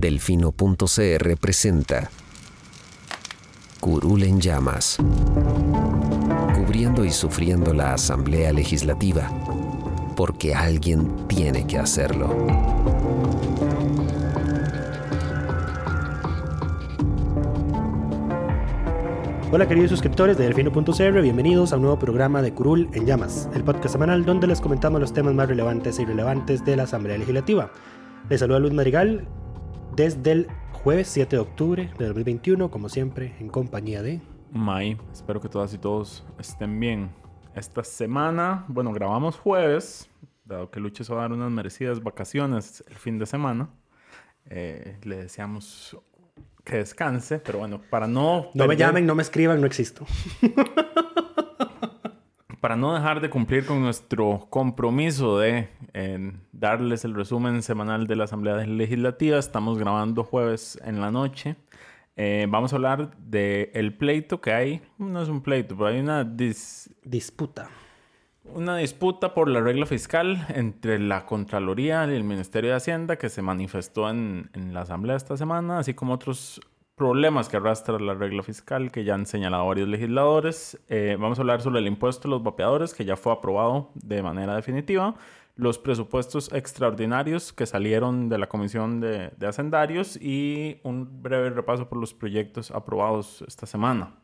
Delfino.cr presenta Curul en llamas. Cubriendo y sufriendo la Asamblea Legislativa. Porque alguien tiene que hacerlo. Hola queridos suscriptores de Delfino.cr, bienvenidos a un nuevo programa de Curul en Llamas, el podcast semanal donde les comentamos los temas más relevantes e irrelevantes de la Asamblea Legislativa. Les saluda Luis Marigal desde el jueves 7 de octubre de 2021, como siempre, en compañía de... May, espero que todas y todos estén bien. Esta semana, bueno, grabamos jueves, dado que Lucho se va a dar unas merecidas vacaciones el fin de semana. Eh, le deseamos que descanse, pero bueno, para no... No me perder- llamen, no me escriban, no existo. Para no dejar de cumplir con nuestro compromiso de eh, darles el resumen semanal de la Asamblea Legislativa, estamos grabando jueves en la noche. Eh, vamos a hablar del el pleito que hay. No es un pleito, pero hay una, dis- Disputa. una disputa por la regla fiscal entre la Contraloría y el Ministerio de Hacienda que se manifestó en, en la Asamblea esta semana, así como otros problemas que arrastra la regla fiscal que ya han señalado varios legisladores. Eh, vamos a hablar sobre el impuesto a los vapeadores que ya fue aprobado de manera definitiva, los presupuestos extraordinarios que salieron de la Comisión de, de Hacendarios y un breve repaso por los proyectos aprobados esta semana.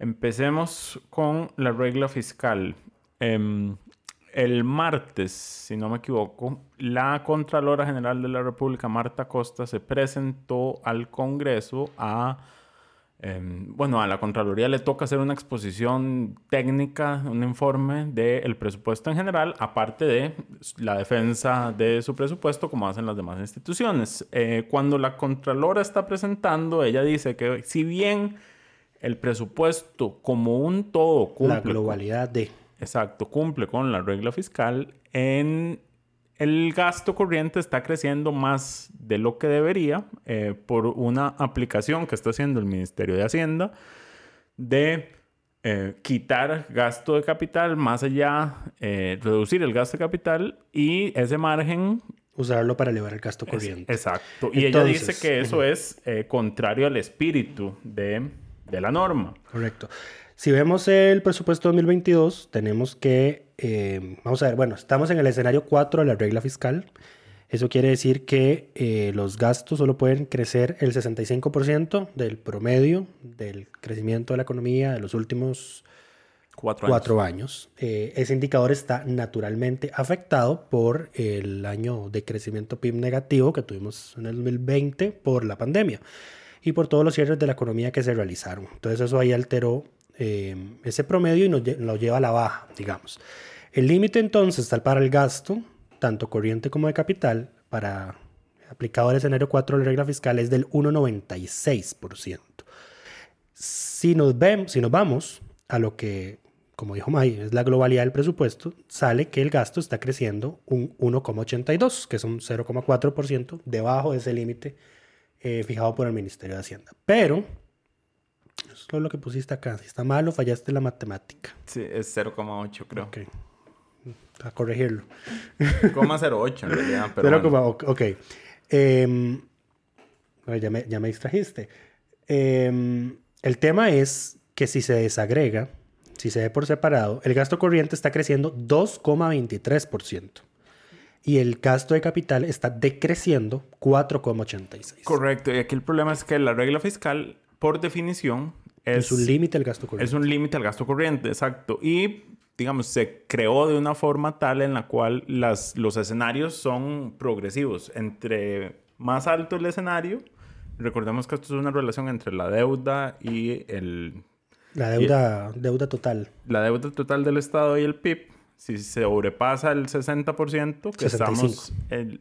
Empecemos con la regla fiscal. Em, el martes, si no me equivoco, la Contralora General de la República, Marta Costa, se presentó al Congreso a... em, bueno, a la Contraloría le toca hacer una exposición técnica, un informe del presupuesto en general, aparte de la defensa de su presupuesto, como hacen las demás instituciones. Eh, cuando la Contralora está presentando, ella dice que si bien el presupuesto como un todo cumple La globalidad de... Exacto, cumple con la regla fiscal. En el gasto corriente está creciendo más de lo que debería eh, por una aplicación que está haciendo el Ministerio de Hacienda de eh, quitar gasto de capital más allá, eh, reducir el gasto de capital y ese margen Usarlo para elevar el gasto es- corriente. exacto. Y Entonces, ella dice que eso es eh, contrario al espíritu de, de la norma. Correcto. Si vemos el presupuesto 2022, tenemos que, eh, vamos a ver, bueno, estamos en el escenario 4 de la regla fiscal. Eso quiere decir que eh, los gastos solo pueden crecer el 65% del promedio del crecimiento de la economía de los últimos Cuatro años. cuatro años. Eh, ese indicador está naturalmente afectado por el año de crecimiento PIB negativo que tuvimos en el 2020 por la pandemia y por todos los cierres de la economía que se realizaron. Entonces eso ahí alteró eh, ese promedio y nos lo lleva a la baja, digamos. El límite entonces tal para el gasto, tanto corriente como de capital, para aplicado al escenario 4 de la regla fiscal es del 1,96%. Si nos, vemos, si nos vamos a lo que, como dijo May, es la globalidad del presupuesto, sale que el gasto está creciendo un 1,82, que es un 0,4% debajo de ese límite eh, fijado por el Ministerio de Hacienda. Pero, eso es lo que pusiste acá. Si está malo, fallaste la matemática. Sí, es 0,8 creo. Ok. A corregirlo. 0,08 en realidad. Pero bueno. ok. Bueno, ya, me, ya me distrajiste. Em, el tema es que si se desagrega, si se ve por separado, el gasto corriente está creciendo 2,23%. Y el gasto de capital está decreciendo 4,86%. Correcto, y aquí el problema es que la regla fiscal, por definición, es, Es un límite el gasto corriente. es un límite al gasto corriente, exacto. Y, digamos, se creó de una forma tal en la cual las, los escenarios son progresivos. Entre más alto el escenario, recordemos que esto es una relación entre la deuda y el, La deuda, deuda total. la deuda total del Estado y el PIB, si se sobrepasa el 60%, que 65. estamos... el-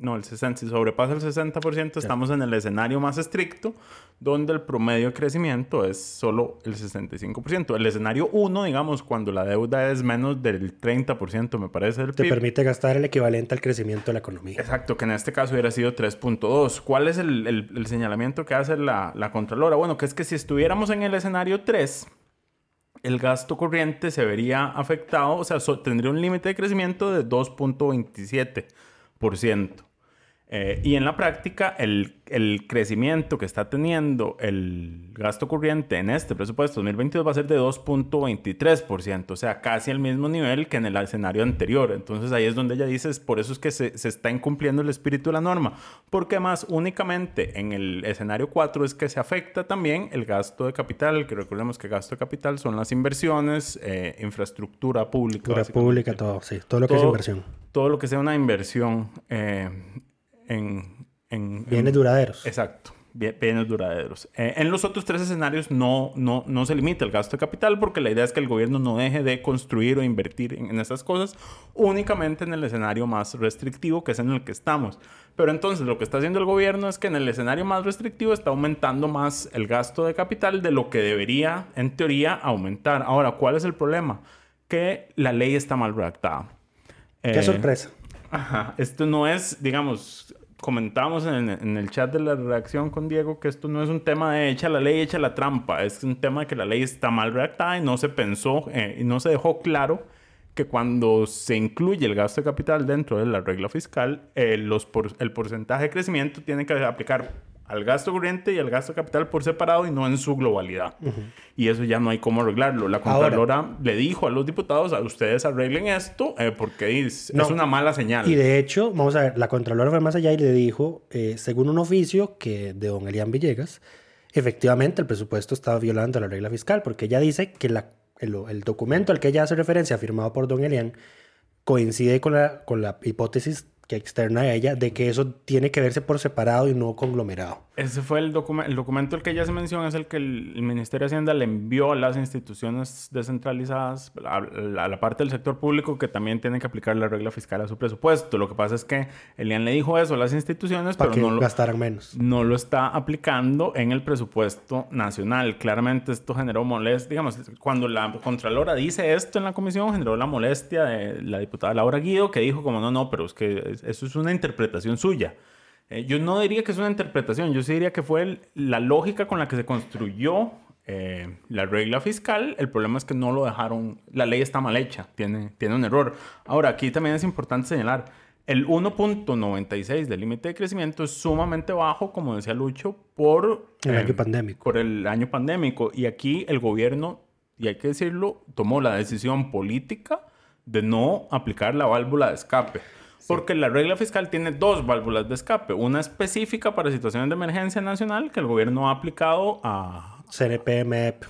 no, el 60, si sobrepasa el 60%, estamos en el escenario más estricto, donde el promedio de crecimiento es solo el 65%. El escenario 1, digamos, cuando la deuda es menos del 30%, me parece, del Te PIB. permite gastar el equivalente al crecimiento de la economía. Exacto, que en este caso hubiera sido 3.2. ¿Cuál es el, el- el señalamiento que hace la, la Contralora? Bueno, que es que si estuviéramos en el escenario 3, el gasto corriente se vería afectado, o sea, so- tendría un límite de crecimiento de 2.27%. Eh, y en la práctica, el, el crecimiento que está teniendo el gasto corriente en este presupuesto 2022 va a ser de 2.23%, o sea, casi al mismo nivel que en el escenario anterior. Entonces ahí es donde ella dice, es por eso es que se, se está incumpliendo el espíritu de la norma, porque más únicamente en el escenario 4 es que se afecta también el gasto de capital, que recordemos que gasto de capital son las inversiones, eh, infraestructura pública. Básicamente pública, todo, sí, todo lo que es todo- inversión. Todo lo que sea una inversión eh, en, en- Bienes en- duraderos. Exacto, bien- bienes duraderos. Eh, en los otros tres escenarios no, no, no se limita el gasto de capital porque la idea es que el gobierno no deje de construir o invertir en, en estas cosas, únicamente en el escenario más restrictivo que es en el que estamos. Pero entonces lo que está haciendo el gobierno es que en el escenario más restrictivo está aumentando más el gasto de capital de lo que debería, en teoría, aumentar. Ahora, ¿cuál es el problema? Que la ley está mal redactada. Qué Eh, sorpresa. Ajá, esto no es, digamos, comentamos en, el chat de la redacción con Diego que esto no es un tema de echa la ley, echa la trampa, es un tema de que la ley está mal redactada y no se pensó eh, y no se dejó claro que cuando se incluye el gasto de capital dentro de la regla fiscal, eh, por- el porcentaje de crecimiento tiene que aplicar al gasto corriente y al gasto capital por separado y no en su globalidad. Y eso ya no hay cómo arreglarlo. La Ahora- Contralora le dijo a los diputados, a ustedes arreglen esto eh, porque es, No. es una mala señal. Y de hecho, vamos a ver, la Contralora fue más allá y le dijo, eh, según un oficio que de don Elian Villegas, efectivamente el presupuesto estaba violando la regla fiscal, porque ella dice que la- el, el documento al que ella hace referencia, firmado por don Elian, coincide con la, con la hipótesis que externa a ella de que eso tiene que verse por separado y no conglomerado. Ese fue el, docu- el documento el que ya se menciona, es el que el, el Ministerio de Hacienda le envió a las instituciones descentralizadas, a, la- a la parte del sector público que también tienen que aplicar la regla fiscal a su presupuesto. Lo que pasa es que Elian le dijo eso a las instituciones, Para pero que no lo, gastaran menos. no lo está aplicando en el presupuesto nacional. Claramente esto generó molestia. Digamos, cuando la Contralora dice esto en la comisión, generó la molestia de la diputada Laura Guido, que dijo como, no, no, pero es que es- eso es una interpretación suya. Eh, yo no diría que es una interpretación, yo sí diría que fue el- la lógica con la que se construyó eh, la regla fiscal. El problema es que no lo dejaron, la ley está mal hecha, tiene, tiene un error. Ahora, aquí también es importante señalar, el 1.96 del límite de crecimiento es sumamente bajo, como decía Lucho, por El eh, año pandémico. por el año pandémico. Y aquí el gobierno, y hay que decirlo, tomó la decisión política de no aplicar la válvula de escape. Porque la regla fiscal tiene dos válvulas de escape. Una específica para situaciones de emergencia nacional que el gobierno ha aplicado a CNP, MEP,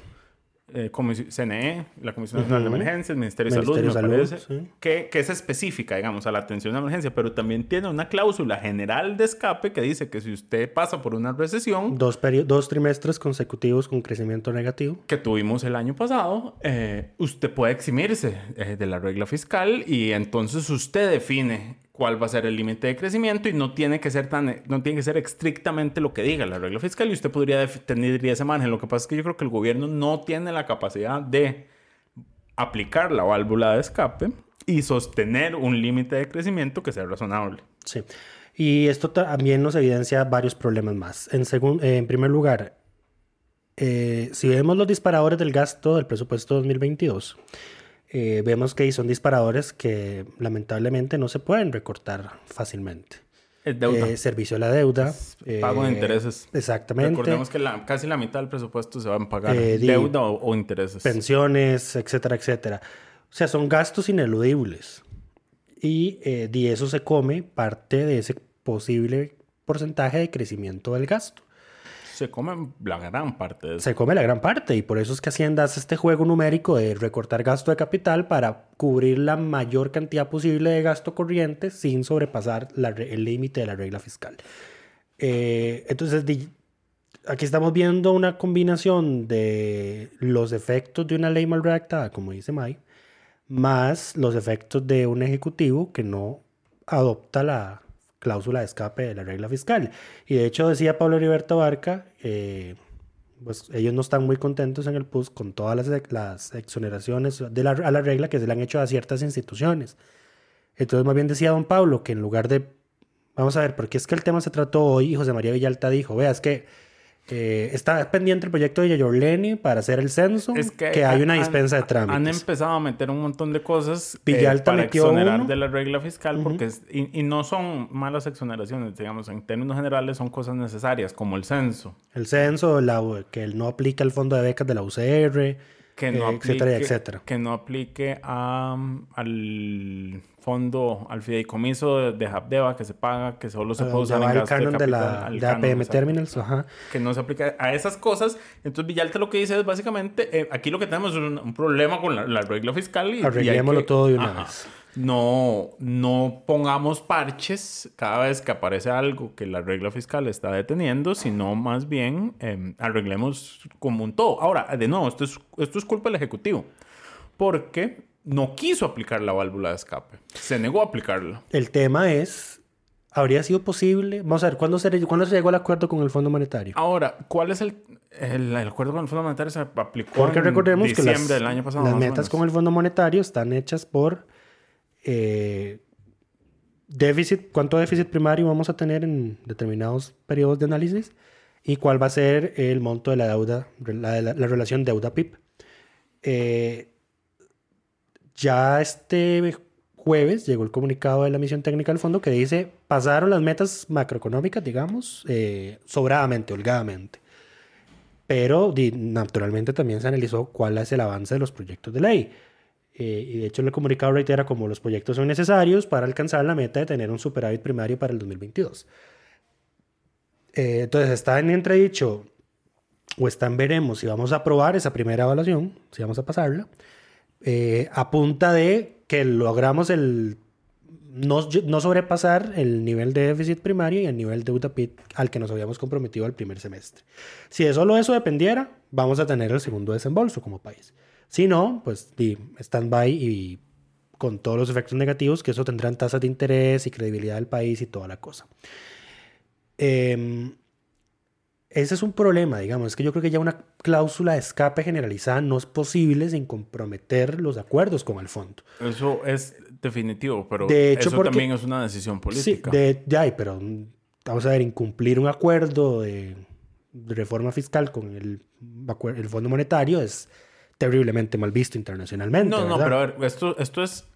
eh, CNE, la Comisión Nacional de. Emergencias, el Ministerio de Salud, me de Salud, parece, sí. que, que es específica, digamos, a la atención de emergencia, pero también tiene una cláusula general de escape que dice que si usted pasa por una recesión, dos, dos trimestres consecutivos con crecimiento negativo. que tuvimos el año pasado, eh, usted puede eximirse eh, de la regla fiscal y entonces usted define cuál va a ser el límite de crecimiento y no tiene que ser tan no tiene que ser estrictamente lo que diga la regla fiscal y usted podría tener ese margen. Lo que pasa es que yo creo que el gobierno no tiene la capacidad de aplicar la válvula de escape y sostener un límite de crecimiento que sea razonable. Sí. Y esto también nos evidencia varios problemas más. En, segun- en primer lugar, eh, si vemos los disparadores del gasto del presupuesto 2022, eh, vemos que son disparadores que lamentablemente no se pueden recortar fácilmente. Deuda. Eh, servicio a la deuda. pago de eh, intereses. Exactamente. Recordemos que la- casi la mitad del presupuesto se va a pagar Eh, deuda o, o intereses. pensiones, etcétera, etcétera. O sea, son gastos ineludibles. Y de eso se come parte de ese posible porcentaje de crecimiento del gasto. Se come la gran parte. Se come la gran parte y por eso es que Hacienda hace este juego numérico de recortar gasto de capital para cubrir la mayor cantidad posible de gasto corriente sin sobrepasar el límite de la regla fiscal. Eh, entonces, aquí estamos viendo una combinación de los efectos de una ley mal redactada, como dice May, más los efectos de un ejecutivo que no adopta la cláusula de escape de la regla fiscal. Y de hecho decía Pablo Heriberto Barca, eh, pues ellos no están muy contentos en el PUS con todas las, exoneraciones de la, a la regla que se le han hecho a ciertas instituciones. Entonces más bien decía don Pablo que en lugar de, vamos a ver, porque es que el tema se trató hoy y José María Villalta dijo, vea, es que eh, está pendiente el proyecto de Yayorleni para hacer el censo, Es que, que, hay una han- dispensa de trámites. Han empezado a meter un montón de cosas eh, para metió exonerar uno. de la regla fiscal, porque es- y, y no son malas exoneraciones, digamos, en términos generales son cosas necesarias, como el censo, El censo, la, que él no aplica el fondo de becas de la UCR, que no eh, etcétera, aplique, etcétera. que no aplique a, al fondo, al fideicomiso de, de Habdeba que se paga, que solo se puede Donde usar en el gasto de canon de, capital, la, al de APM. Terminals, ajá. que no se aplica a esas cosas. Entonces Villalta lo que dice es básicamente, eh, aquí lo que tenemos es un, un problema con la, la regla fiscal y, Arreglémoslo que- todo de una Ajá. vez. No, no pongamos parches cada vez que aparece algo que la regla fiscal está deteniendo, sino más bien eh, arreglemos como un todo. Ahora, de nuevo, esto es, esto es culpa del Ejecutivo, porque no quiso aplicar la válvula de escape, se negó a aplicarla. El tema es, ¿habría sido posible? Vamos a ver, ¿cuándo se, ¿cuándo se llegó al acuerdo con el Fondo Monetario? Ahora, ¿cuál es el, el, el acuerdo con el Fondo Monetario? Se aplicó Porque en recordemos que diciembre las, del año pasado. las metas con el Fondo Monetario están hechas por eh, déficit, cuánto déficit primario vamos a tener en determinados periodos de análisis y cuál va a ser el monto de la deuda, la, la- la relación deuda-PIB. Eh, ya este jueves llegó el comunicado de la misión técnica del fondo que dice pasaron las metas macroeconómicas, digamos, eh, sobradamente, holgadamente. Pero naturalmente también se analizó cuál es el avance de los proyectos de ley. Eh, y de hecho el comunicado reitera como los proyectos son necesarios para alcanzar la meta de tener un superávit primario para el 2022. Eh, entonces está en entredicho o está en veremos si vamos a aprobar esa primera evaluación, si vamos a pasarla, eh, a punta de que logramos el no, no sobrepasar el nivel de déficit primario y el nivel de deuda PIB al que nos habíamos comprometido al primer semestre. Si de solo eso dependiera, vamos a tener el segundo desembolso como país. Si no, pues di stand-by y con todos los efectos negativos que eso tendrán tasas de interés y credibilidad del país y toda la cosa. Em, ese es un problema, digamos, es que yo creo que ya una cláusula de escape generalizada no es posible sin comprometer los acuerdos con el fondo. Eso es definitivo, pero De hecho, eso porque- también es una decisión política. Sí, de, ya, pero mm, vamos a ver, incumplir un acuerdo de, de reforma fiscal con el, el Fondo Monetario es terriblemente mal visto internacionalmente. no, no, pero a ver, esto, esto es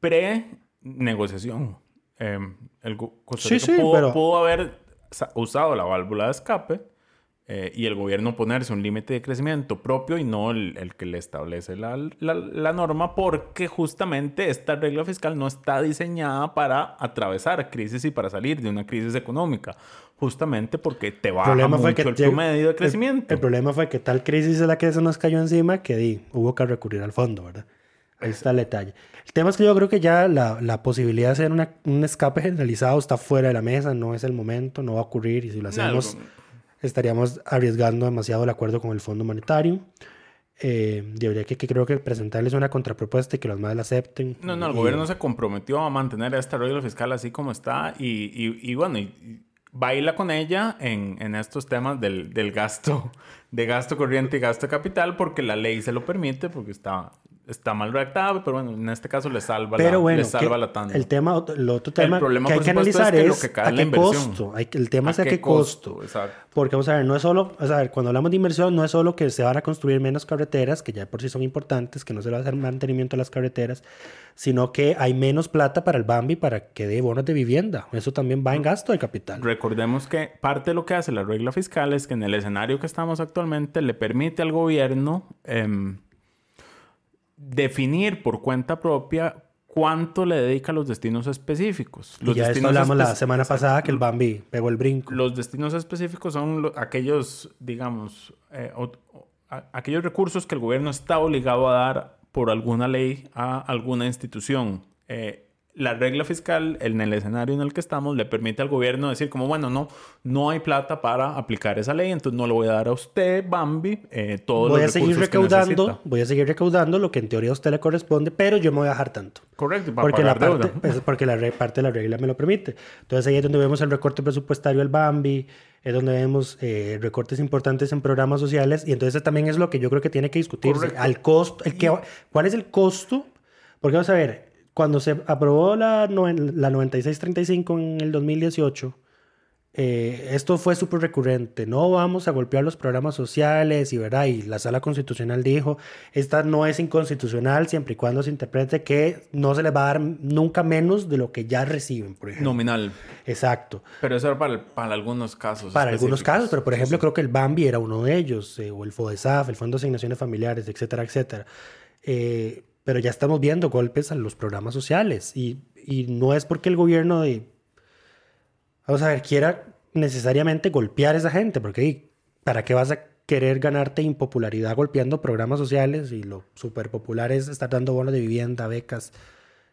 pre-negociación. Eh, el Costa Sí, Rica sí, pudo, pero- pudo haber sa- usado la válvula de escape eh, y el gobierno ponerse un límite de crecimiento propio y no el, el que le establece la, la- la norma porque justamente esta regla fiscal no está diseñada para atravesar crisis y para salir de una crisis económica. Justamente porque te El baja problema mucho fue que el promedio de el- crecimiento. El, problema fue que tal crisis es la que se nos cayó encima que di, hubo que recurrir al fondo, ¿verdad? Ahí está el detalle. El tema es que yo creo que ya la, la posibilidad de hacer una- un escape generalizado está fuera de la mesa, no es el momento, no va a ocurrir y si lo hacemos estaríamos arriesgando demasiado el acuerdo con el Fondo Monetario. Eh, que, que creo que presentarles una contrapropuesta y que los más la acepten. No, no, el Y- gobierno se comprometió a mantener esta regla fiscal así como está y, y- y bueno, baila con ella en, en estos temas del, del gasto, de gasto corriente y gasto capital porque la ley se lo permite, porque está, está mal redactada, pero bueno, en este caso le salva, Pero la, bueno, le salva la tanda. el tema, el otro tema problema, que hay que analizar es que a qué costo. Hay el tema es a qué costo. Exacto. Porque, vamos a ver, no es solo, o sea, a cuando hablamos de inversión, no es solo que se van a construir menos carreteras, que ya de por sí son importantes, que no se le va a hacer mantenimiento a las carreteras, sino que hay menos plata para el Bambi para que dé bonos de vivienda. Eso también va en gasto de capital. Recordemos que parte de lo que hace la regla fiscal es que en el escenario que estamos actualmente le permite al gobierno em, definir por cuenta propia cuánto le dedica a los destinos específicos. Y ya esto destinos hablamos la semana pasada que el Bambi pegó el brinco. Los destinos específicos son lo- aquellos, digamos, eh, o- o- a- aquellos recursos que el gobierno está obligado a dar por alguna ley a alguna institución. Eh, la regla fiscal en el escenario en el que estamos le permite al gobierno decir como, bueno, no, no hay plata para aplicar esa ley, entonces no le voy a dar a usted, Bambi, eh, todos Voy a seguir recaudando, voy a seguir recaudando lo que en teoría a usted le corresponde, pero yo me voy a dejar tanto. Correcto, para Porque la, pagar parte, deuda. pues, porque la parte de la regla me lo permite. Entonces ahí es donde vemos el recorte presupuestario al Bambi, es donde vemos eh, recortes importantes en programas sociales y entonces también es lo que yo creo que tiene que discutirse. Correcto. Al costo, el que, ¿cuál es el costo? Porque vamos a ver, cuando se aprobó la, la 9635 en el 2018, eh, esto fue súper recurrente. No vamos a golpear los programas sociales y, ¿verdad? y la sala constitucional dijo, esta no es inconstitucional siempre y cuando se interprete que no se les va a dar nunca menos de lo que ya reciben, por ejemplo. Nominal. Exacto. Pero eso era para, para algunos casos. Para algunos casos, pero por ejemplo sí. creo que el Bambi era uno de ellos, eh, o el FODESAF, el Fondo de Asignaciones Familiares, etcétera, etcétera. Eh, pero ya estamos viendo golpes a los programas sociales y, y no es porque el gobierno de, vamos a ver, quiera necesariamente golpear a esa gente, porque ¿y ¿para qué vas a querer ganarte impopularidad golpeando programas sociales? Y lo súper popular es estar dando bonos de vivienda, becas,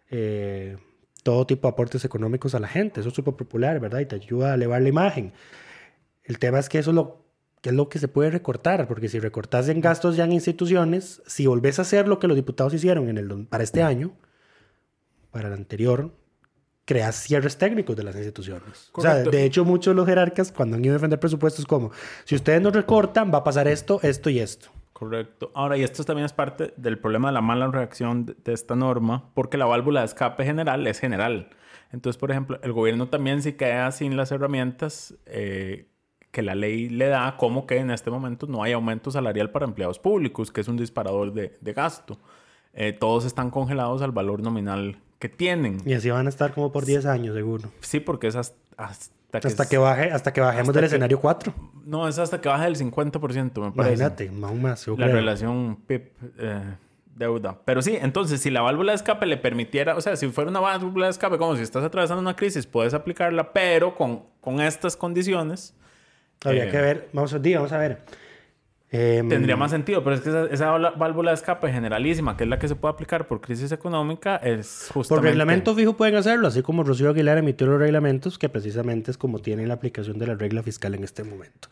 eh, todo tipo de aportes económicos a la gente. Eso es súper popular, ¿verdad? Y te ayuda a elevar la imagen. El tema es que eso es lo, que es lo que se puede recortar, porque si recortas en gastos ya en instituciones, si volvés a hacer lo que los diputados hicieron en el, para este año, para el anterior, creas cierres técnicos de las instituciones. O sea, Correcto. de hecho, muchos de los jerarcas, cuando han ido a defender presupuestos, como, si ustedes no recortan, va a pasar esto, esto y esto. Correcto. Ahora, y esto también es parte del problema de la mala reacción de, de esta norma, porque la válvula de escape general es general. Entonces, por ejemplo, el gobierno también si queda sin las herramientas eh, que la ley le da, como que en este momento no hay aumento salarial para empleados públicos, que es un disparador de, de gasto. Eh, todos están congelados al valor nominal que tienen. Y así van a estar como por 10 años, seguro. Sí, porque es hasta, hasta que... Hasta es- que, baje, hasta que bajemos hasta del que- escenario 4. No, es hasta que baje del 50%, me parece. Imagínate, aún más. yo la creo. relación PIB eh, deuda. Pero sí, entonces si la válvula de escape le permitiera, o sea, si fuera una válvula de escape, como si estás atravesando una crisis, puedes aplicarla, pero con, con estas condiciones Habría Eh, que ver, vamos di, vamos a ver. Em, tendría más sentido. Pero es que esa, esa válvula- de escape generalísima, que es la que se puede aplicar por crisis económica, es Por justamente... reglamento fijo pueden hacerlo, así como Rocío Aguilar emitió los reglamentos, que precisamente es como tienen la aplicación de la regla fiscal en este momento.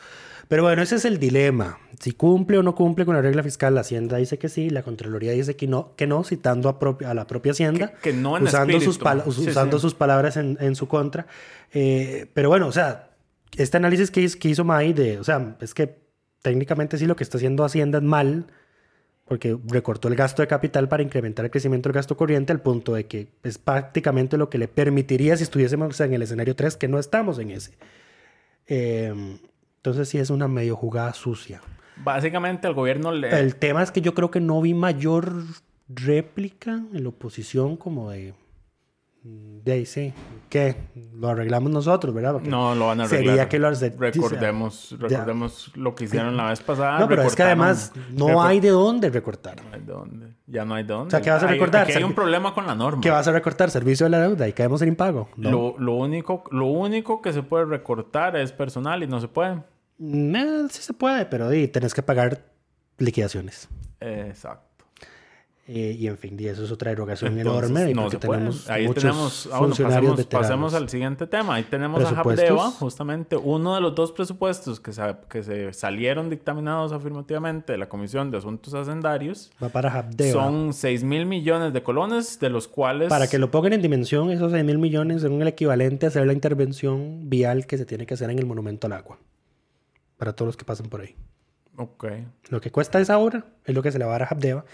Pero bueno, ese es el dilema. Si cumple o no cumple con la regla fiscal, la Hacienda dice que sí, la Contraloría dice que no, que no citando a, propia- a la propia Hacienda, Que- que no en usando, sus, espíritu. pala- Sí, usando sí. sus palabras en, en su contra. Eh, pero bueno, o sea, este análisis que hizo, que hizo May de, o sea, es que técnicamente sí lo que está haciendo Hacienda es mal, porque recortó el gasto de capital para incrementar el crecimiento del gasto corriente al punto de que es prácticamente lo que le permitiría si estuviésemos en el escenario 3, que no estamos en ese. Eh, entonces sí es una medio jugada sucia. Básicamente el gobierno le... El tema es que yo creo que no vi mayor réplica en la oposición como de... De ahí sí, que lo arreglamos nosotros, ¿verdad? Porque No lo van a arreglar. Sería que lo Recordemos, ya. recordemos lo que hicieron la vez pasada. No, pero es que además no hay de dónde recortar. No hay de dónde. Ya no hay de dónde. O sea, ¿qué vas a recortar? hay un problema con la norma. ¿Qué vas a recortar? Servicio de la deuda y caemos en impago. No. Lo, lo único, lo único que se puede recortar es personal y no se puede. Mm, eh, sí se puede, pero di, tenés que pagar liquidaciones. Exacto. Eh, y en fin, y eso es otra erogación Entonces, enorme. no puede. tenemos Ahí muchos tenemos, ah, bueno, pasemos, pasemos al siguiente tema. Ahí tenemos a. Habdeba, justamente uno de los dos presupuestos que se, que se salieron dictaminados afirmativamente de la Comisión de Asuntos Hacendarios. Va para Habdeba. Son 6 mil millones de colones, de los cuales... Para que lo pongan en dimensión, esos 6 mil millones son el equivalente a hacer la intervención vial que se tiene que hacer en el Monumento al Agua. Para todos los que pasan por ahí. Ok. Lo que cuesta esa obra es lo que se le va a dar a Habdeba.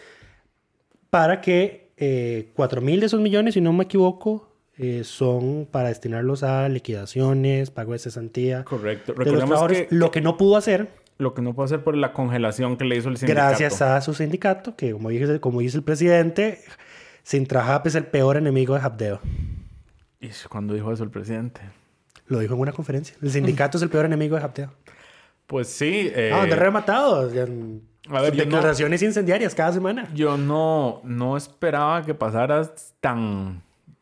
Para que eh, 4 mil de esos millones, si no me equivoco, eh, son para destinarlos a liquidaciones, pago de cesantía. Correcto. de los trabajadores. que Lo que no pudo hacer, lo que no puede hacer por la congelación que le hizo el sindicato. gracias a su sindicato, que como dice, como dice el presidente, Sintrahap es el peor enemigo de Habdeba. Y cuando dijo eso el presidente. Lo dijo en una conferencia. El sindicato es el peor enemigo de Habdeba. Pues sí. eh, Ah, de rematado. A ver, yo no- declaraciones incendiarias cada semana. Yo no, no esperaba que pasara tan,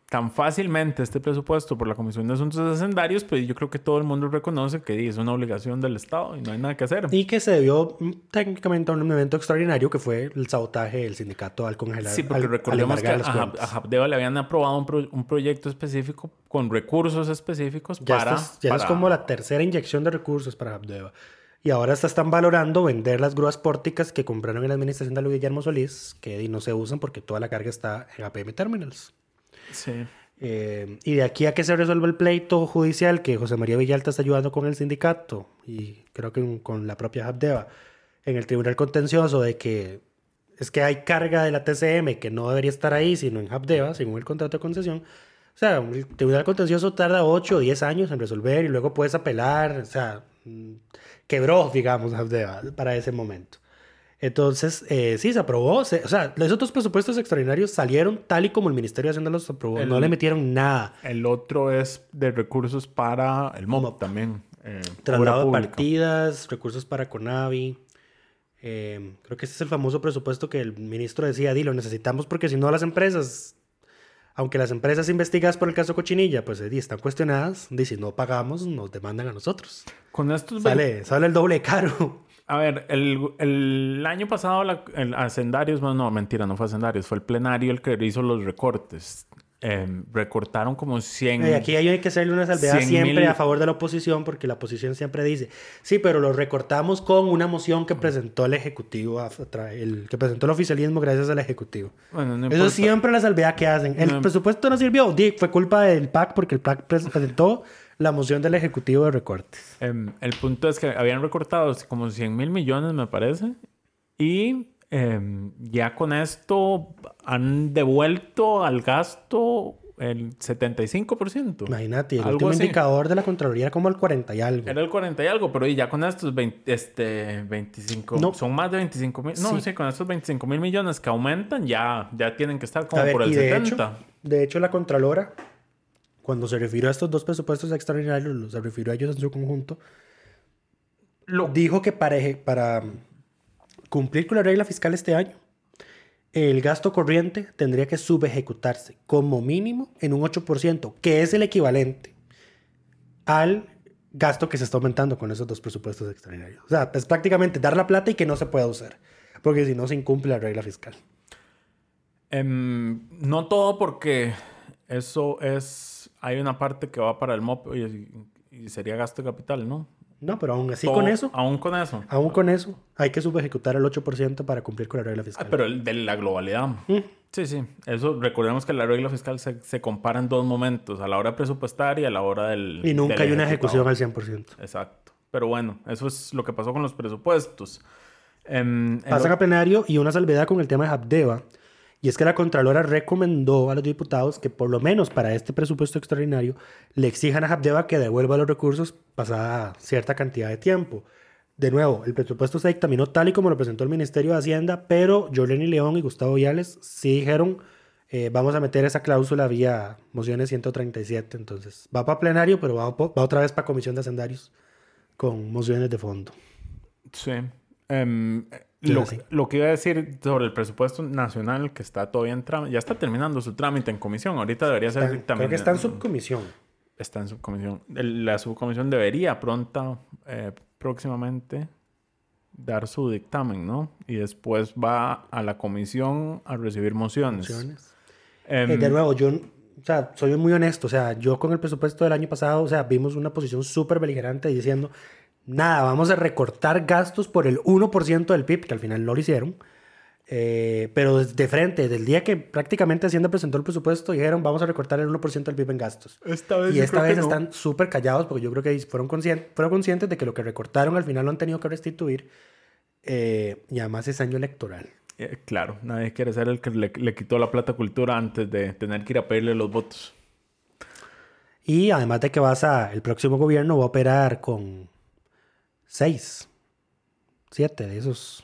tan fácilmente este presupuesto por la Comisión de Asuntos Hacendarios, pues yo creo que todo el mundo reconoce que es una obligación del Estado y no hay nada que hacer. Y que se debió mm, técnicamente a un evento extraordinario que fue el sabotaje del sindicato al congelar. Sí, porque al- al recordemos que a, a. Habdeba le habían aprobado un, pro- un proyecto específico con recursos específicos Ya, para... es, ya es para- como la tercera inyección de recursos para Habdeba. Y ahora hasta están valorando vender las grúas pórticas que compraron en la administración de Luis Guillermo Solís, que no se usan porque toda la carga está en APM Terminals. Sí. Eh, y de aquí a que se resuelva el pleito judicial que José María Villalta está ayudando con el sindicato y creo que con la propia Habdeba en el tribunal contencioso de que es que hay carga de la TCM que no debería estar ahí sino en Habdeba según el contrato de concesión. O sea, el tribunal contencioso tarda 8 o 10 años en resolver y luego puedes apelar. O sea, mm, quebró, digamos, para ese momento. Entonces, eh, sí, se aprobó. se- o sea, los otros presupuestos extraordinarios salieron tal y como el Ministerio de Hacienda los aprobó. El- No le metieron nada. El otro es de recursos para el MOP también. eh, Traslado de partidas, recursos para Conavi. Eh, creo que ese es el famoso presupuesto que el ministro decía, di, lo necesitamos porque si no las empresas, aunque las empresas investigadas por el caso Cochinilla, pues están cuestionadas, di, si no pagamos, nos demandan a nosotros. Con estos... Sale, sale el doble caro. A ver, el, el año pasado la, el Hacendarios, bueno, no, mentira, no fue Hacendarios, fue el plenario el que hizo los recortes. Eh, recortaron como 100... Y aquí hay que hacerle una salvedad 100 siempre mil- a favor de la oposición, porque la oposición siempre dice, sí, pero lo recortamos con una moción que presentó el Ejecutivo, el que presentó el oficialismo gracias al Ejecutivo. Bueno, no Eso es siempre la salvedad que hacen. El No. presupuesto no sirvió, fue culpa del PAC, porque el PAC pres- presentó la moción del Ejecutivo de recortes. Em, el punto es que habían recortado como 100 mil millones, me parece. Y em, ya con esto han devuelto al gasto el 75%. Imagínate, el último así. indicador de la Contraloría era como el 40 y algo. Era el 40 y algo, pero y ya con estos 20, este, 25, No. son más de 25 mil. No, Sí. sí. con estos 25 mil millones que aumentan, ya, ya tienen que estar como ver, por el de 70. hecho, de hecho, la Contralora, cuando se refirió a estos dos presupuestos extraordinarios, los- se refirió a ellos en su conjunto, Lo- dijo que para, para cumplir con la regla fiscal este año, el gasto corriente tendría que subejecutarse como mínimo en un 8%, que es el equivalente al gasto que se está aumentando con esos dos presupuestos extraordinarios. O sea, es prácticamente dar la plata y que no se pueda usar, porque si no se incumple la regla fiscal. Em, no todo porque eso es... Hay una parte que va para el MOP y, y sería gasto de capital, ¿no? No, pero aún así con eso, Aún con eso. aún con eso, hay que subejecutar el 8% para cumplir con la regla fiscal. Ah, pero el de la globalidad. Mm. Sí, sí. Eso, recordemos que la regla fiscal se, se compara en dos momentos, a la hora presupuestaria y a la hora del... y nunca del hay una ejecutado. ejecución al 100%. Exacto. Pero bueno, eso es lo que pasó con los presupuestos. En Pasan lo- a plenario y una salvedad con el tema de Habdeba. Y es que la Contralora recomendó a los diputados que por lo menos para este presupuesto extraordinario le exijan a Habdeba que devuelva los recursos pasada cierta cantidad de tiempo. De nuevo, el presupuesto se dictaminó tal y como lo presentó el Ministerio de Hacienda, pero Jolene León y Gustavo Viales sí dijeron eh, vamos a meter esa cláusula vía mociones 137. Entonces va para plenario, pero va, otra vez para Comisión de Hacendarios con mociones de fondo. Sí. Em, lo, lo que iba a decir sobre el presupuesto nacional que está todavía en trámite, ya está terminando su trámite en comisión. Ahorita debería ser dictamen- creo que está en subcomisión. Está en subcomisión. La subcomisión debería pronta, eh, próximamente, dar su dictamen, ¿no? Y después va a la comisión a recibir mociones. Mociones. Em, Eh, de nuevo, yo, o sea, soy muy honesto. O sea, yo con el presupuesto del año pasado, o sea, vimos una posición súper beligerante diciendo, nada, vamos a recortar gastos por el 1% del PIB, que al final no lo hicieron. Eh, pero de frente, desde el día que prácticamente Hacienda presentó el presupuesto, dijeron, vamos a recortar el 1% del PIB en gastos. Esta vez Y esta vez no. están súper callados porque yo creo que fueron, conscien- fueron conscientes de que lo que recortaron al final lo han tenido que restituir. Eh, y además es año electoral. Eh, claro, nadie quiere ser el que le, le quitó la plata a cultura antes de tener que ir a pedirle los votos. Y además de que vas a, el próximo gobierno va a operar con seis, siete de esos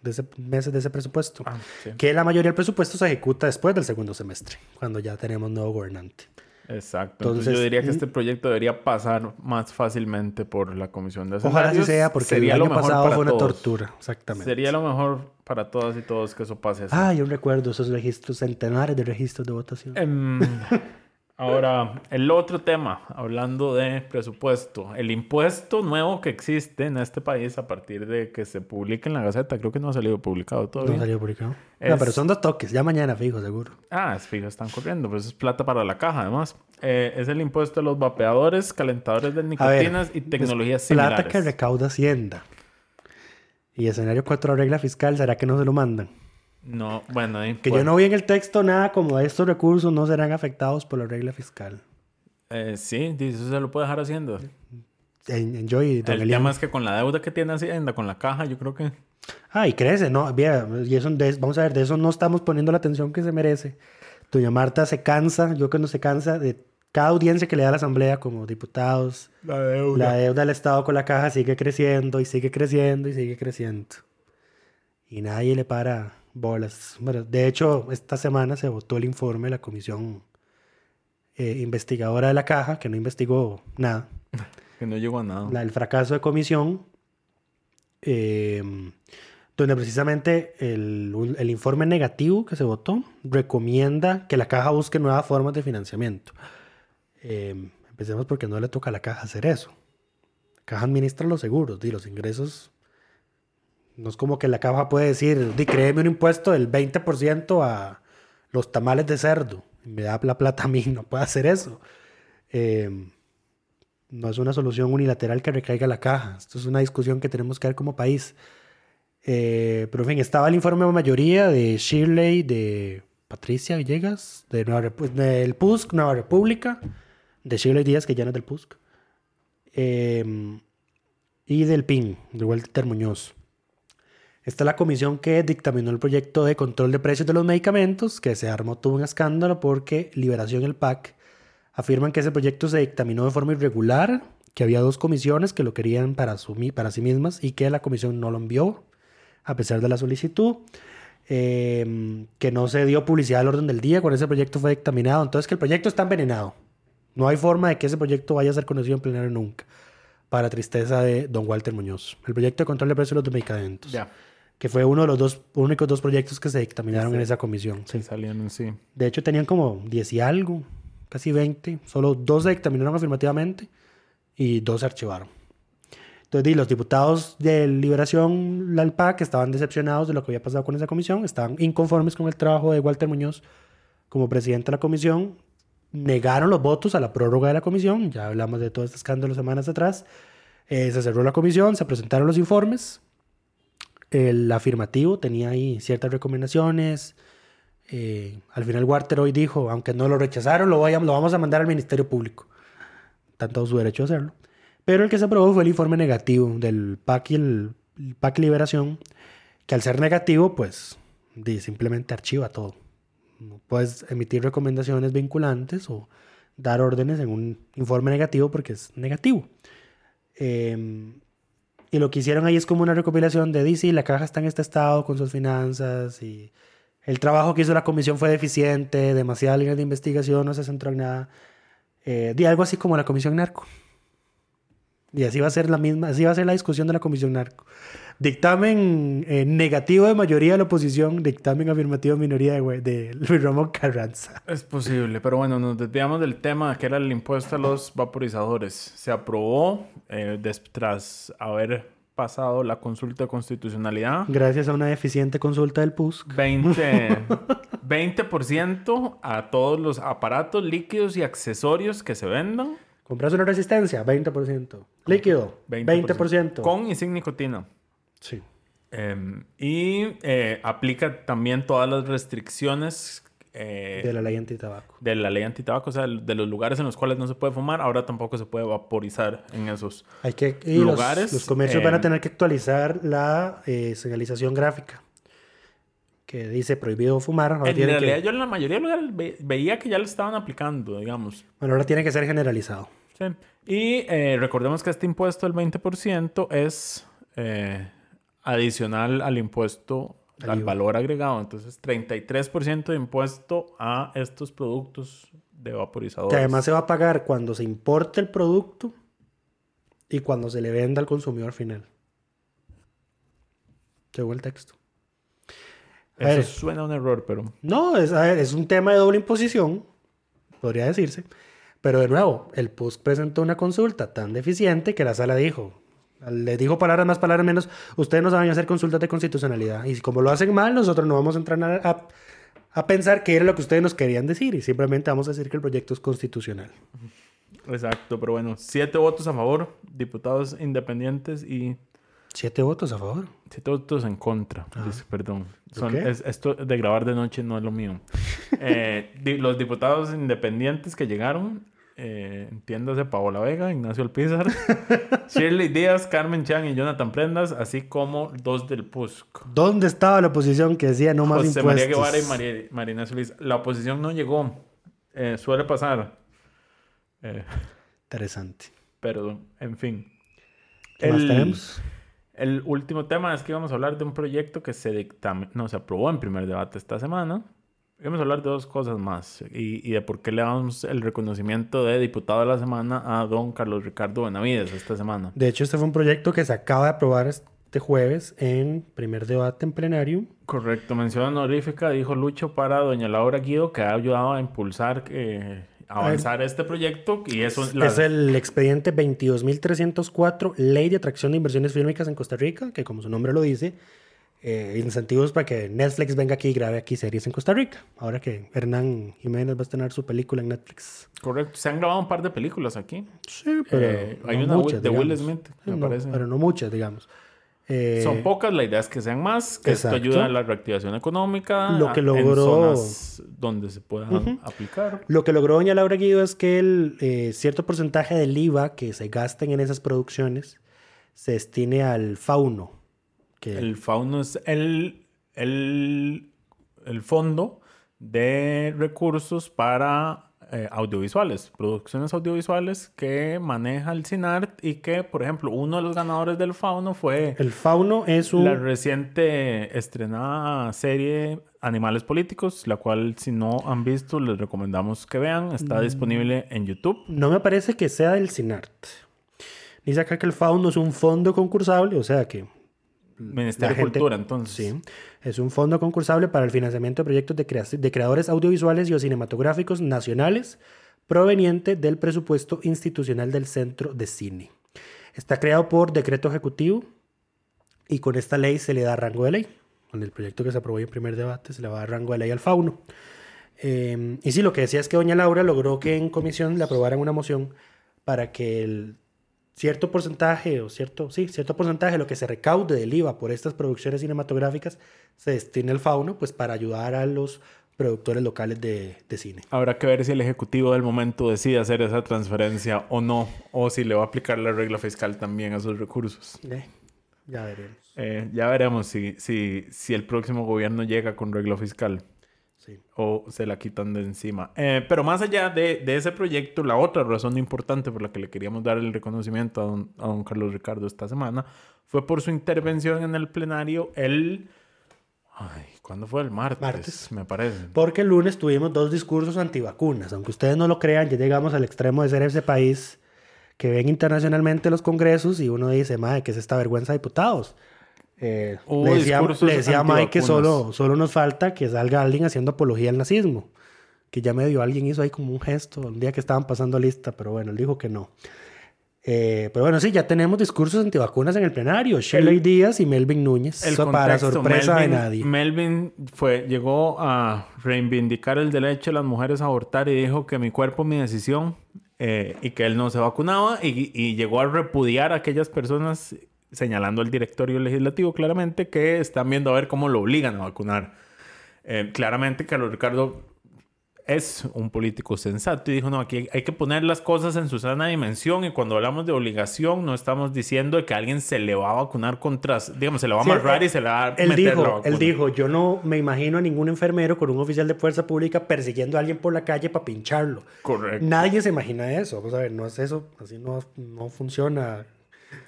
de ese- meses de ese presupuesto. Ah, sí. Que la mayoría del presupuesto se ejecuta después del segundo semestre, cuando ya tenemos nuevo gobernante. Exacto. Entonces, Entonces, yo diría que mm. este proyecto debería pasar más fácilmente por la comisión de Ojalá así sea, porque Sería el lo mejor pasado para fue una todos. tortura. Exactamente. Sería lo mejor para todas y todos que eso pase así. Ah, yo recuerdo esos registros, centenares de registros de votación. Em, Ahora, el otro tema, hablando de presupuesto, el impuesto nuevo que existe en este país a partir de que se publique en la Gaceta, creo que no ha salido publicado todavía. No salió publicado. Es- No, pero son dos toques. Ya mañana, fijo, seguro. Ah, es fijo, están corriendo, pues es plata para la caja además. Eh, es el impuesto de los vapeadores, calentadores de A ver, nicotinas y tecnologías es plata similares. que recauda Hacienda. Y escenario 4 regla fiscal, ¿será que no se lo mandan? No, bueno, ahí, Que yo no vi en el texto nada como estos recursos no serán afectados por la regla fiscal. eh, sí, dice, eso se lo puede dejar haciendo. En, en Joy, don El Elian. tema es que con la deuda que tiene Hacienda, con la caja, yo creo que... Ah, y crece, ¿no? Bien, y eso, vamos a ver, de eso no estamos poniendo la atención que se merece. Doña Marta se cansa, yo cuando se cansa de cada audiencia que le da a la Asamblea como diputados, La deuda. la deuda del Estado con la caja sigue creciendo y sigue creciendo y sigue creciendo. Y nadie le para bolas. Bueno, de hecho, esta semana se votó el informe de la comisión eh, investigadora de la caja, que no investigó nada. Que no llegó a nada. la del fracaso de comisión, eh, donde precisamente el, el informe negativo que se votó recomienda que la caja busque nuevas formas de financiamiento. Eh, empecemos porque no le toca a la caja hacer eso. La caja administra los seguros y los ingresos. No es como que la caja puede decir, di, créeme un impuesto del 20% a los tamales de cerdo. Me da la plata a mí, no puede hacer eso. Eh, no es una solución unilateral que recaiga la caja. Esto es una discusión que tenemos que dar como país. Eh, pero en fin, estaba el informe de mayoría de Shirley, de Patricia Villegas, de Nueva Repu- del PUSC, Nueva República, de Shirley Díaz, que ya no es del PUSC, eh, y del PIN, de Walter Muñoz. Esta es la comisión que dictaminó el proyecto de control de precios de los medicamentos, que se armó todo un escándalo porque Liberación y el PAC afirman que ese proyecto se dictaminó de forma irregular, que había dos comisiones que lo querían para, su, para sí mismas y que la comisión no lo envió, a pesar de la solicitud, eh, que no se dio publicidad al orden del día cuando ese proyecto fue dictaminado, entonces que el proyecto está envenenado. No hay forma de que ese proyecto vaya a ser conocido en plenario nunca, para tristeza de don Walter Muñoz. El proyecto de control de precios de los medicamentos, Ya. Que fue uno de los dos únicos dos proyectos que se dictaminaron en esa comisión. Sí, salieron, sí. De hecho, tenían como 10 y algo, casi 20. Solo dos se dictaminaron afirmativamente y dos se archivaron. Entonces, los diputados de Liberación, la ALPAC, estaban decepcionados de lo que había pasado con esa comisión, estaban inconformes con el trabajo de Walter Muñoz como presidente de la comisión, negaron los votos a la prórroga de la comisión, ya hablamos de todo este escándalo semanas atrás, Eh, se cerró la comisión, se presentaron los informes, el afirmativo tenía ahí ciertas recomendaciones, eh, al final Walter hoy dijo, aunque no lo rechazaron, lo, voy lo vamos a mandar al Ministerio Público. Tanto su derecho a hacerlo. Pero el que se aprobó fue el informe negativo del PAC y el, el PAC Liberación, que al ser negativo, pues simplemente archiva todo. Puedes emitir recomendaciones vinculantes o dar órdenes en un informe negativo porque es negativo. Eh, y lo que hicieron ahí es como una recopilación de DC, la caja está en este estado con sus finanzas y el trabajo que hizo la comisión fue deficiente, demasiadas líneas de investigación, no se centró en nada. Eh, di algo así como la comisión narco. Y así va a ser la misma, así va a ser la discusión de la comisión narco. Dictamen eh, negativo de mayoría de la oposición, dictamen afirmativo de minoría de, Luis Ramón Carranza. Es posible, pero bueno, nos desviamos del tema que era el impuesto a los vaporizadores. Se aprobó eh, tras haber pasado la consulta de constitucionalidad. Gracias a una deficiente consulta del PUSC. 20, 20% a todos los aparatos líquidos y accesorios que se vendan. Compras una resistencia, 20%. Líquido, 20%. Con y sin nicotina. Sí. Eh, y eh, aplica también todas las restricciones eh, De la ley antitabaco. de la ley antitabaco, o sea, de los lugares en los cuales no se puede fumar, ahora tampoco se puede vaporizar en esos. Hay que, y los- lugares, Los, comercios eh, van a tener que actualizar la eh, señalización gráfica que dice prohibido fumar. Ahora En realidad que, yo en la mayoría de lugares ve- veía que ya lo estaban aplicando, digamos. bueno, ahora tiene que ser generalizado. Sí. Y eh, recordemos que este impuesto del 20% es eh, adicional al impuesto Al valor agregado. Entonces, 33% de impuesto a estos productos de vaporizadores. Que además se va a pagar cuando se importe el producto y cuando se le venda al consumidor final. Según el texto. A Eso ver, suena a un error, pero... No, es, ver, es un tema de doble imposición. podría decirse. Pero de nuevo, el PUSC presentó una consulta tan deficiente que la sala dijo, le dijo palabras más, palabras menos, ustedes no saben hacer consultas de constitucionalidad. Y como lo hacen mal, nosotros no vamos a entrar a, a, a pensar qué era lo que ustedes nos querían decir y simplemente vamos a decir que el proyecto es constitucional. Exacto, pero bueno, siete votos a favor, diputados independientes y Siete votos a favor. siete votos en contra. Dice, perdón. Son- es- esto de grabar de noche no es lo mío. Eh, di- los diputados independientes que llegaron, eh, entiéndase Paola Vega, Ignacio Alpizar, Shirley Díaz, Carmen Chan y Jonathan Prendas, así como dos del PUSC. ¿Dónde estaba la oposición que decía no más José impuestos? María Guevara y María, Marina Solís. La oposición no llegó. Eh, suele pasar. Eh, Interesante. pero, en fin. ¿Qué más El- tenemos? El último tema es que vamos a hablar de un proyecto que se dictamen, no, se aprobó en primer debate esta semana. Vamos a hablar de dos cosas más y, y de por qué le damos el reconocimiento de diputado de la semana a don Carlos Ricardo Benavides esta semana. De hecho, este fue un proyecto que se acaba de aprobar este jueves en primer debate en plenario. Correcto, mención honorífica, dijo Lucho para doña Laura Guido, que ha ayudado a impulsar, eh, a avanzar este proyecto y eso Es el expediente 22.304, Ley de Atracción de Inversiones Fílmicas en Costa Rica, que como su nombre lo dice, eh, incentivos para que Netflix venga aquí y grabe aquí series en Costa Rica. Ahora que Hernán Jiménez va a estrenar su película en Netflix. Correcto, se han grabado un par de películas aquí. Sí, pero Eh, hay una muchas, de Will. Smith, me no, parece. Pero no muchas, digamos. Eh, Son pocas, la idea es que sean más, que Exacto. esto ayuda a la reactivación económica Lo que logró- en zonas donde se puedan aplicar. Lo que logró doña Laura Guido es que el eh, cierto porcentaje del IVA que se gasten en esas producciones se destine al fauno. Que El fauno es el, el, el fondo de recursos para eh, audiovisuales, producciones audiovisuales que maneja el CINART y que, por ejemplo, uno de los ganadores del fauno fue el fauno es un... la reciente estrenada serie Animales Políticos, la cual si no han visto les recomendamos que vean, Mm. está disponible en YouTube. No me parece que sea del CINART. Dice acá que el fauno es un fondo concursable, o sea que... Ministerio de Cultura, entonces. Sí, es un fondo concursable para el financiamiento de proyectos de, crea- de creadores audiovisuales y o cinematográficos nacionales proveniente del presupuesto institucional del Centro de Cine. Está creado por decreto ejecutivo y con esta ley se le da rango de ley. Con el proyecto que se aprobó en primer debate se le va a dar rango de ley al fauno. Eh, y sí, lo que decía es que doña Laura logró que en comisión le aprobaran una moción para que el cierto porcentaje o cierto, sí, cierto porcentaje de lo que se recaude del IVA por estas producciones cinematográficas se destine al fauno, pues para ayudar a los productores locales de, de cine. Habrá que ver si el ejecutivo del momento decide hacer esa transferencia o no, o si le va a aplicar la regla fiscal también a esos recursos. Eh, ya veremos. Eh, ya veremos si, si, si el próximo gobierno llega con regla fiscal Sí. o se la quitan de encima. Eh, pero más allá de, de ese proyecto, la otra razón importante por la que le queríamos dar el reconocimiento a don, a don Carlos Ricardo esta semana fue por su intervención en el plenario el... Ay, ¿cuándo fue? El martes, Martes. me parece. Porque el lunes tuvimos dos discursos antivacunas. Aunque ustedes no lo crean, ya llegamos al extremo de ser ese país que ven internacionalmente los congresos y uno dice, madre, ¿qué es esta vergüenza de diputados? Eh, le decía, le decía a Mike que solo, solo nos falta que salga alguien haciendo apología al nazismo. Que ya medio alguien hizo ahí como un gesto un día que estaban pasando lista, pero bueno, él dijo que no. Eh, pero bueno, sí, ya tenemos discursos antivacunas en el plenario. Shirley Díaz y Melvin Núñez. El Eso para contexto, sorpresa Melvin- de nadie. Melvin fue, llegó a reivindicar el derecho de las mujeres a abortar y dijo que mi cuerpo, mi decisión, eh, y que él no se vacunaba, y, y llegó a repudiar a aquellas personas, señalando al directorio legislativo claramente, que están viendo a ver cómo lo obligan a vacunar. Eh, claramente, Carlos Ricardo es un político sensato y dijo, no, aquí hay que poner las cosas en su sana dimensión y cuando hablamos de obligación no estamos diciendo que a alguien se le va a vacunar contra, digamos, se le va a Sí, amarrar él- y se le va a Él meter la dijo, vacuna. él dijo, yo no me imagino a ningún enfermero con un oficial de fuerza pública persiguiendo a alguien por la calle para pincharlo. Correcto. Nadie se imagina eso. Vamos a ver, no es eso, así no, no funciona.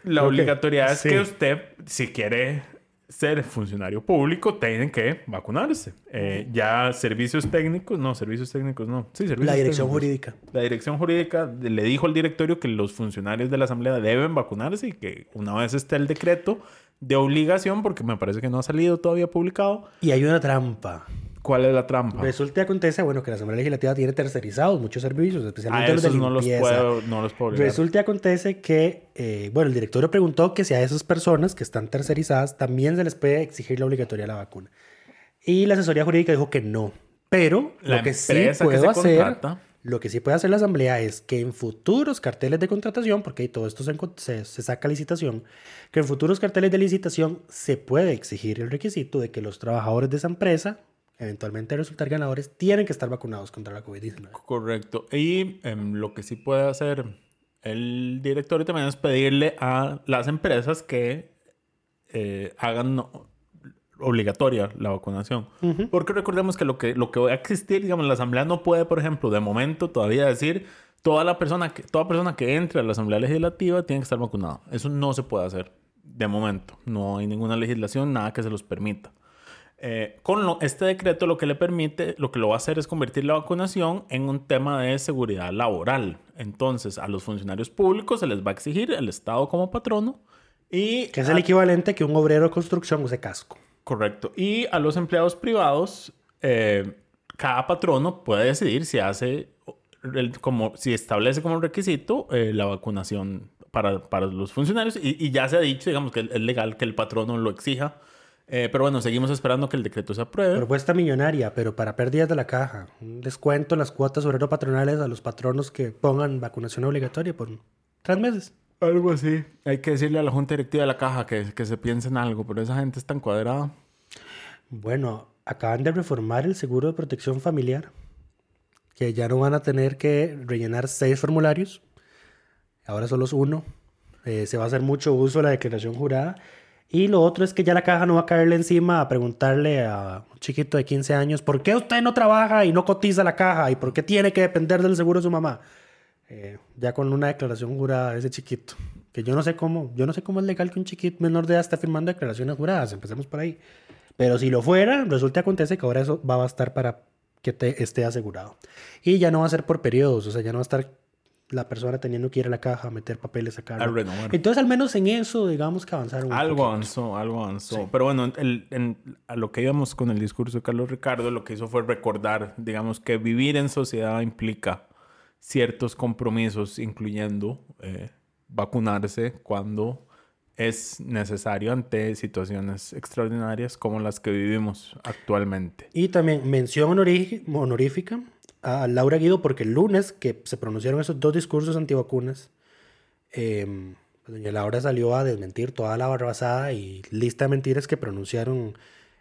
La que- obligatoriedad es sí. que usted, si quiere ser funcionario público, tiene que vacunarse. Eh, ya servicios técnicos, no, servicios técnicos no. Sí, servicios La dirección técnicos. jurídica. La dirección jurídica le dijo al directorio que los funcionarios de la asamblea deben vacunarse y que una vez esté el decreto de obligación, porque me parece que no ha salido todavía publicado, Y hay una trampa. ¿Cuál es la trampa? Resulta y acontece, bueno, que la Asamblea Legislativa tiene tercerizados muchos servicios, A especialmente los de esos no los limpieza. puedo, no los puedo. Resulta y acontece que, eh, bueno, el directorio preguntó que si a esas personas que están tercerizadas también se les puede exigir la obligatoriedad de la vacuna. Y la asesoría jurídica dijo que no. Pero La lo que sí que puedo se hacer, contrata. lo que sí puede hacer la asamblea es que en futuros carteles de contratación, porque ahí todo esto se, se, se saca licitación, que en futuros carteles de licitación se puede exigir el requisito de que los trabajadores de esa empresa, eventualmente resultar ganadores, tienen que estar vacunados contra la COVID-19. Correcto. Y em, lo que sí puede hacer el directorio también es pedirle a las empresas que eh, hagan no- obligatoria la vacunación. Porque recordemos que lo, que lo que va a existir, digamos, la asamblea no puede, por ejemplo, de momento todavía decir toda la persona que, toda persona que entre a la asamblea legislativa tiene que estar vacunada. Eso no se puede hacer de momento. No hay ninguna legislación, nada que se los permita. Eh, con lo- este decreto lo que le permite, lo que lo va a hacer es convertir la vacunación en un tema de seguridad laboral. Entonces, a los funcionarios públicos se les va a exigir el Estado como patrono y... Que es a- el equivalente a que un obrero de construcción use casco. Correcto. Y a los empleados privados, eh, cada patrono puede decidir si hace, el- como, si establece como requisito eh, la vacunación para, para los funcionarios. Y, y ya se ha dicho, digamos, que es legal que el patrono lo exija. Eh, pero bueno, seguimos esperando que el decreto se apruebe. Propuesta millonaria, pero para pérdidas de la caja. Un descuento en las cuotas obrero-patronales a los patronos que pongan vacunación obligatoria por tres meses. Algo así. Hay que decirle a la junta directiva de la caja que, que se piense en algo, pero esa gente es tan cuadrada. Bueno, acaban de reformar el seguro de protección familiar, que ya no van a tener que rellenar seis formularios, ahora solo es uno. Eh, se va a hacer mucho uso de la declaración jurada. Y lo otro es que ya la caja no va a caerle encima a preguntarle a un chiquito de 15 años, ¿por qué usted no trabaja y no cotiza la caja? ¿Y por qué tiene que depender del seguro de su mamá? Eh, ya con una declaración jurada ese chiquito. Que yo no sé cómo, yo no sé cómo es legal que un chiquito menor de edad esté firmando declaraciones juradas. Empecemos por ahí. Pero si lo fuera, resulta acontece que ahora eso va a bastar para que te esté asegurado. Y ya no va a ser por periodos, o sea, ya no va a estar la persona teniendo que ir a la caja a meter papeles, sacar. A renovar. Entonces, al menos en eso, digamos que avanzaron. Algo poquito. avanzó, algo avanzó. Pero bueno, el- en- a lo que íbamos con el discurso de Carlos Ricardo, lo que hizo fue recordar, digamos, que vivir en sociedad implica ciertos compromisos, incluyendo eh, vacunarse cuando es necesario ante situaciones extraordinarias como las que vivimos actualmente. Y también mención honorífica a Laura Guido, porque el lunes que se pronunciaron esos dos discursos antivacunas, eh, doña Laura salió a desmentir toda la barrabasada y lista de mentiras que pronunciaron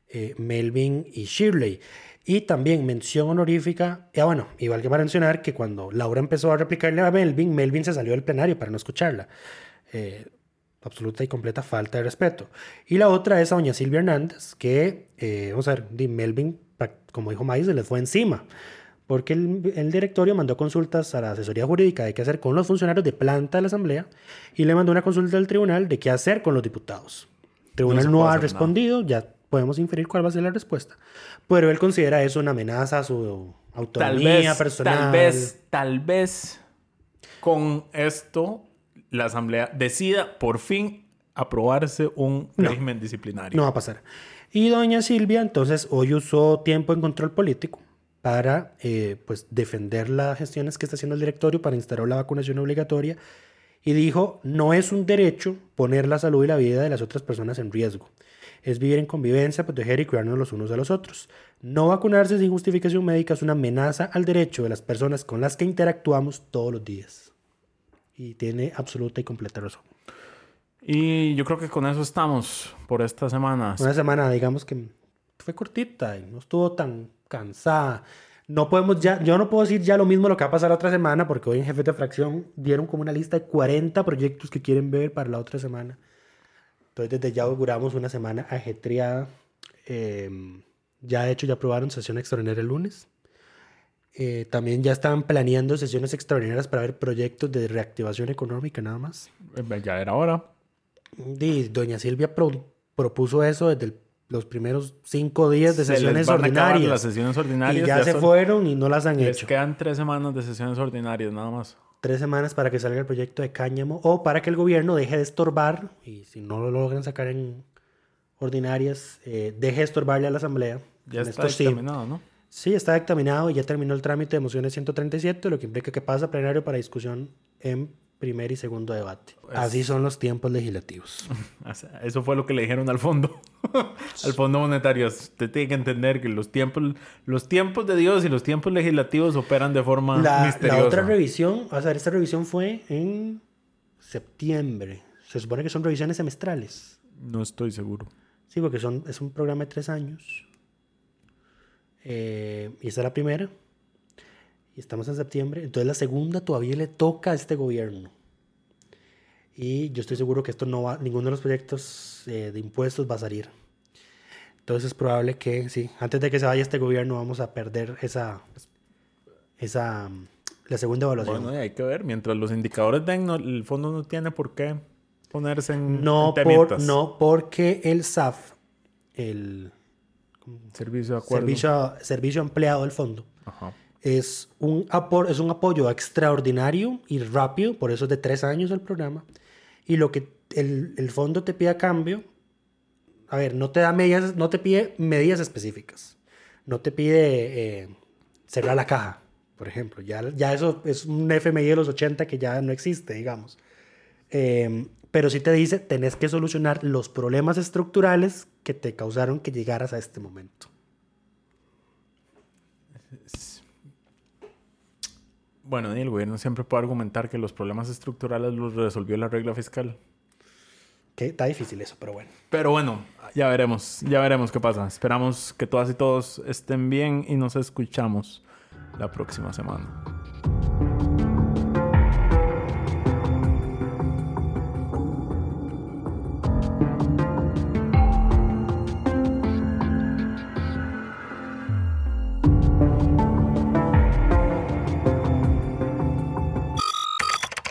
eh, Melvin y Shirley. Y también mención honorífica, ya bueno, igual que para mencionar que cuando Laura empezó a replicarle a Melvin, Melvin se salió del plenario para no escucharla. Eh, absoluta y completa falta de respeto. Y la otra es a doña Silvia Hernández, que, eh, vamos a ver, Melvin, como dijo Maíz, se les fue encima. Porque el, el directorio mandó consultas a la asesoría jurídica de qué hacer con los funcionarios de planta de la Asamblea y le mandó una consulta al tribunal de qué hacer con los diputados. El tribunal no, puede ha respondido, ya podemos inferir cuál va a ser la respuesta. Pero él considera eso una amenaza a su Tal autonomía vez, personal. tal vez, tal vez con esto la Asamblea decida por fin aprobarse un No. régimen disciplinario. No va a pasar. Y doña Silvia, entonces, hoy usó tiempo en control político para eh, pues, defender las gestiones que está haciendo el directorio para instaurar la vacunación obligatoria y dijo, no es un derecho poner la salud y la vida de las otras personas en riesgo. Es vivir en convivencia, proteger y cuidarnos los unos a los otros. No vacunarse sin justificación médica es una amenaza al derecho de las personas con las que interactuamos todos los días. Y tiene absoluta y completa razón. Y yo creo que con eso estamos por esta semana. Una semana, digamos que fue cortita y no estuvo tan cansada. No podemos ya, yo no puedo decir ya lo mismo lo que va a pasar la otra semana, porque hoy en Jefes de Fracción dieron como una lista de 40 proyectos que quieren ver para la otra semana. Entonces, desde ya auguramos una semana ajetreada. Eh, ya, de hecho, ya aprobaron sesión extraordinaria el lunes. Eh, también ya están planeando sesiones extraordinarias para ver proyectos de reactivación económica, nada más. Eh, Ya era hora. Di, doña Silvia pro- propuso eso desde el- los primeros cinco días de Se sesiones ordinarias. Las sesiones ordinarias y ya, se son- fueron y no las han Les hecho. quedan tres semanas de sesiones ordinarias, nada más. Tres semanas para que salga el proyecto de cáñamo o para que el gobierno deje de estorbar y si no lo logran sacar en ordinarias, eh, deje de estorbarle a la asamblea Ya En está sí. dictaminado, ¿no? Sí, está dictaminado y ya terminó el trámite de mociones 137, lo que implica que pasa a plenario para discusión en primer y segundo debate. Así son los tiempos legislativos. Eso fue lo que le dijeron al fondo. al fondo monetario. Usted tiene que entender que los tiempos, los tiempos de Dios y los tiempos legislativos operan de forma La, misteriosa. la otra revisión, o sea, esta revisión fue en septiembre. Se supone que son revisiones semestrales. No estoy seguro. Sí, porque son, es un programa de tres años. Eh, y esta es la primera. Y estamos en septiembre. Entonces la segunda todavía le toca a este gobierno. Y yo estoy seguro que esto no va, ninguno de los proyectos eh, de impuestos va a salir. Entonces es probable que, sí, antes de que se vaya este gobierno vamos a perder esa, esa, mm, la segunda evaluación. Bueno, hay que ver. Mientras los indicadores den, no- el fondo no tiene por qué ponerse en, no, en por, no porque el SAF, el Servicio de acuerdo. servicio, servicio empleado del fondo, Ajá. Es un, apor- es un apoyo extraordinario y rápido, por eso es de tres años el programa. Y lo que el, el fondo te pide a cambio, a ver, no te da medidas, no te pide medidas específicas. No te pide eh, cerrar la caja, por ejemplo. Ya, ya eso es un FMI de los 80 que ya no existe, digamos. Eh, pero sí te dice, tenés que solucionar los problemas estructurales que te causaron que llegaras a este momento. Bueno, y el gobierno siempre puede argumentar que los problemas estructurales los resolvió la regla fiscal. Que está difícil eso, pero bueno. Pero bueno, ya veremos, ya veremos qué pasa. Esperamos que todas y todos estén bien y nos escuchamos la próxima semana.